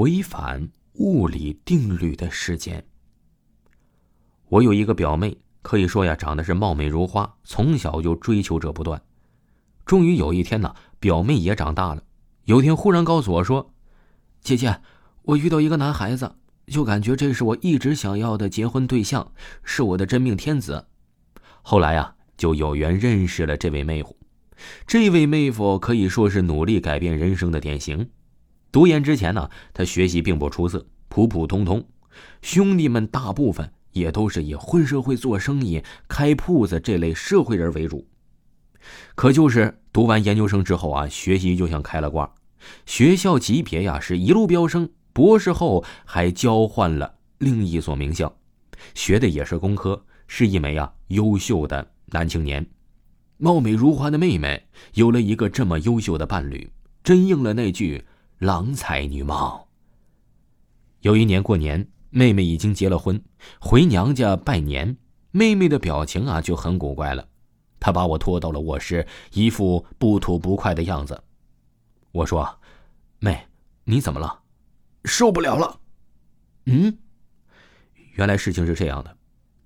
违反物理定律的事件。我有一个表妹，可以说呀，长得是貌美如花，从小就追求者不断。终于有一天呢，表妹也长大了，有天忽然告诉我说：“姐姐，我遇到一个男孩子，就感觉这是我一直想要的结婚对象，是我的真命天子。”后来呀，就有缘认识了这位妹夫。这位妹夫可以说是努力改变人生的典型。读研之前呢，他学习并不出色，普普通通。兄弟们大部分。也都是以混社会做生意、开铺子这类社会人为主。可就是读完研究生之后啊，学习就像开了挂，学校级别呀是一路飙升，博士后还交换了另一所名校，学的也是工科，是一枚啊优秀的男青年。貌美如花的妹妹有了一个这么优秀的伴侣，真应了那句“郎才女貌”。有一年过年。妹妹已经结了婚，回娘家拜年，妹妹的表情啊就很古怪了。她把我拖到了卧室，一副不吐不快的样子。我说：“妹，你怎么了？受不了了。”嗯，原来事情是这样的，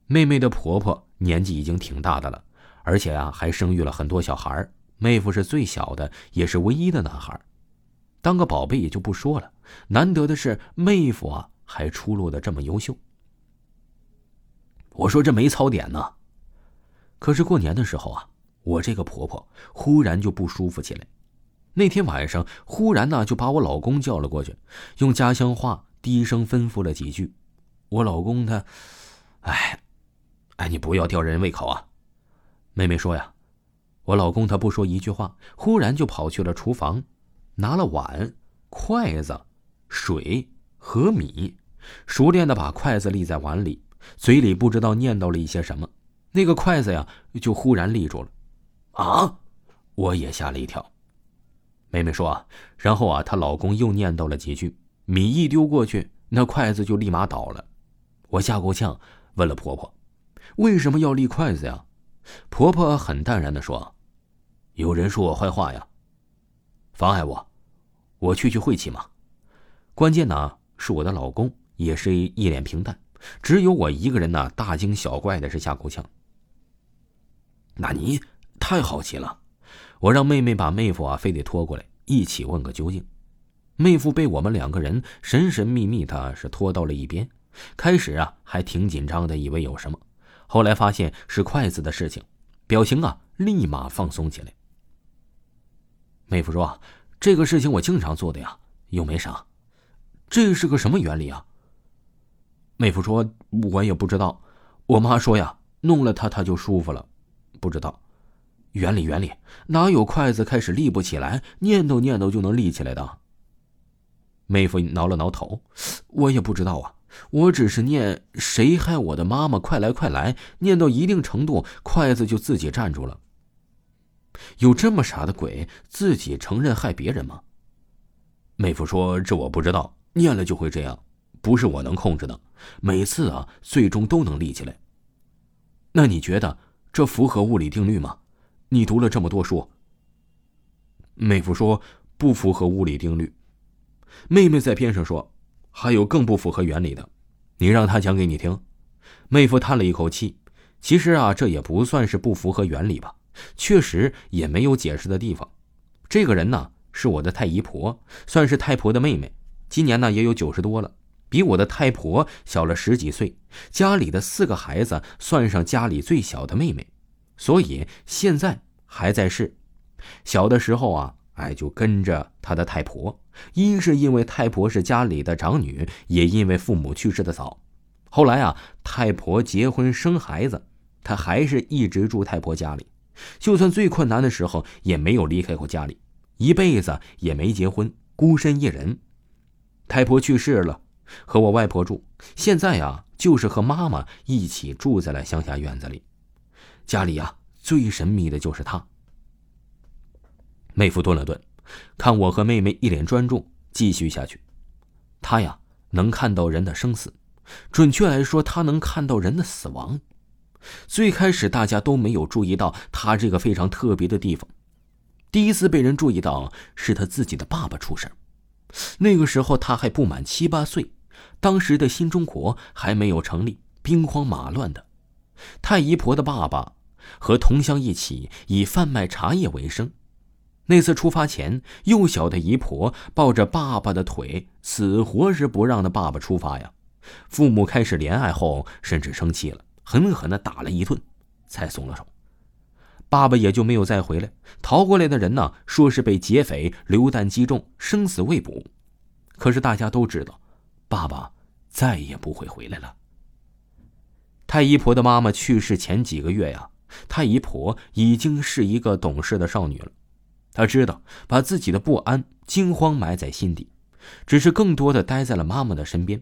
妹妹的婆婆年纪已经挺大的了，而且啊还生育了很多小孩妹夫是最小的，也是唯一的男孩当个宝贝也就不说了，难得的是妹夫啊。还出落的这么优秀，我说这没槽点呢。可是过年的时候啊，我这个婆婆忽然就不舒服起来。那天晚上，忽然呢就把我老公叫了过去，用家乡话低声吩咐了几句。我老公他，哎，哎，你不要吊人胃口啊。妹妹说呀，我老公他不说一句话，忽然就跑去了厨房，拿了碗、筷子、水。和米，熟练的把筷子立在碗里，嘴里不知道念叨了一些什么，那个筷子呀就忽然立住了。啊！我也吓了一跳。妹妹说啊，然后啊，她老公又念叨了几句，米一丢过去，那筷子就立马倒了。我吓够呛，问了婆婆，为什么要立筷子呀？婆婆很淡然的说，有人说我坏话呀，妨碍我，我去去晦气嘛。关键呢。是我的老公，也是一脸平淡，只有我一个人呢，大惊小怪的是吓够呛。那你太好奇了，我让妹妹把妹夫啊，非得拖过来一起问个究竟。妹夫被我们两个人神神秘秘的是拖到了一边，开始啊还挺紧张的，以为有什么，后来发现是筷子的事情，表情啊立马放松起来。妹夫说：“这个事情我经常做的呀，又没啥。”这是个什么原理啊？妹夫说：“我也不知道。我妈说呀，弄了它它就舒服了。不知道原理原理，哪有筷子开始立不起来，念叨念叨就能立起来的？”妹夫挠了挠头：“我也不知道啊，我只是念‘谁害我的妈妈，快来快来’，念到一定程度，筷子就自己站住了。有这么傻的鬼，自己承认害别人吗？”妹夫说：“这我不知道。”念了就会这样，不是我能控制的。每次啊，最终都能立起来。那你觉得这符合物理定律吗？你读了这么多书。妹夫说不符合物理定律。妹妹在边上说，还有更不符合原理的，你让他讲给你听。妹夫叹了一口气，其实啊，这也不算是不符合原理吧，确实也没有解释的地方。这个人呢，是我的太姨婆，算是太婆的妹妹。今年呢也有九十多了，比我的太婆小了十几岁。家里的四个孩子，算上家里最小的妹妹，所以现在还在世。小的时候啊，哎，就跟着他的太婆。一是因为太婆是家里的长女，也因为父母去世的早。后来啊，太婆结婚生孩子，他还是一直住太婆家里。就算最困难的时候，也没有离开过家里，一辈子也没结婚，孤身一人。太婆去世了，和我外婆住。现在呀，就是和妈妈一起住在了乡下院子里。家里呀，最神秘的就是她。妹夫顿了顿，看我和妹妹一脸专注，继续下去。他呀，能看到人的生死，准确来说，他能看到人的死亡。最开始大家都没有注意到他这个非常特别的地方。第一次被人注意到，是他自己的爸爸出事那个时候他还不满七八岁，当时的新中国还没有成立，兵荒马乱的。太姨婆的爸爸和同乡一起以贩卖茶叶为生。那次出发前，幼小的姨婆抱着爸爸的腿，死活是不让的爸爸出发呀。父母开始怜爱后，甚至生气了，狠狠的打了一顿，才松了手。爸爸也就没有再回来。逃过来的人呢，说是被劫匪榴弹击中，生死未卜。可是大家都知道，爸爸再也不会回来了。太姨婆的妈妈去世前几个月呀，太姨婆已经是一个懂事的少女了。她知道把自己的不安、惊慌埋在心底，只是更多的待在了妈妈的身边。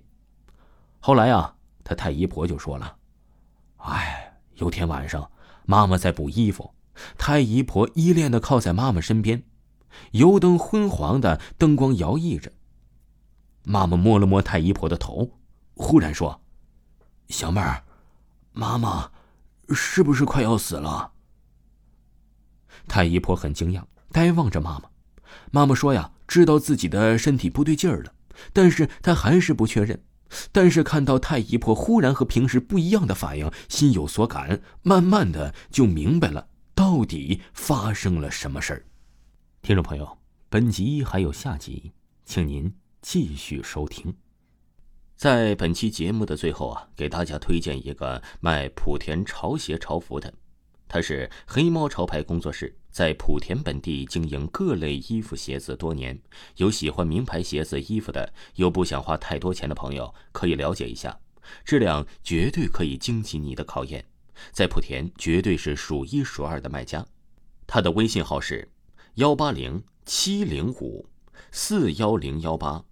后来啊，她太姨婆就说了：“哎，有天晚上，妈妈在补衣服，太姨婆依恋的靠在妈妈身边，油灯昏黄的灯光摇曳着。妈妈摸了摸太姨婆的头，忽然说：‘小妹儿。’”妈妈，是不是快要死了？太姨婆很惊讶，呆望着妈妈。妈妈说：“呀，知道自己的身体不对劲儿了，但是她还是不确认。但是看到太姨婆忽然和平时不一样的反应，心有所感，慢慢的就明白了到底发生了什么事儿。”听众朋友，本集还有下集，请您继续收听。在本期节目的最后啊，给大家推荐一个卖莆田潮鞋潮服的，他是黑猫潮牌工作室，在莆田本地经营各类衣服鞋子多年，有喜欢名牌鞋子衣服的，又不想花太多钱的朋友，可以了解一下，质量绝对可以经起你的考验，在莆田绝对是数一数二的卖家。他的微信号是幺八零七零五四幺零幺八。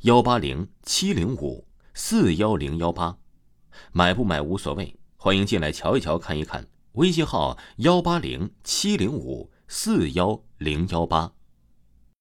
幺八零七零五四幺零幺八，买不买无所谓，欢迎进来瞧一瞧看一看。微信号幺八零七零五四幺零幺八。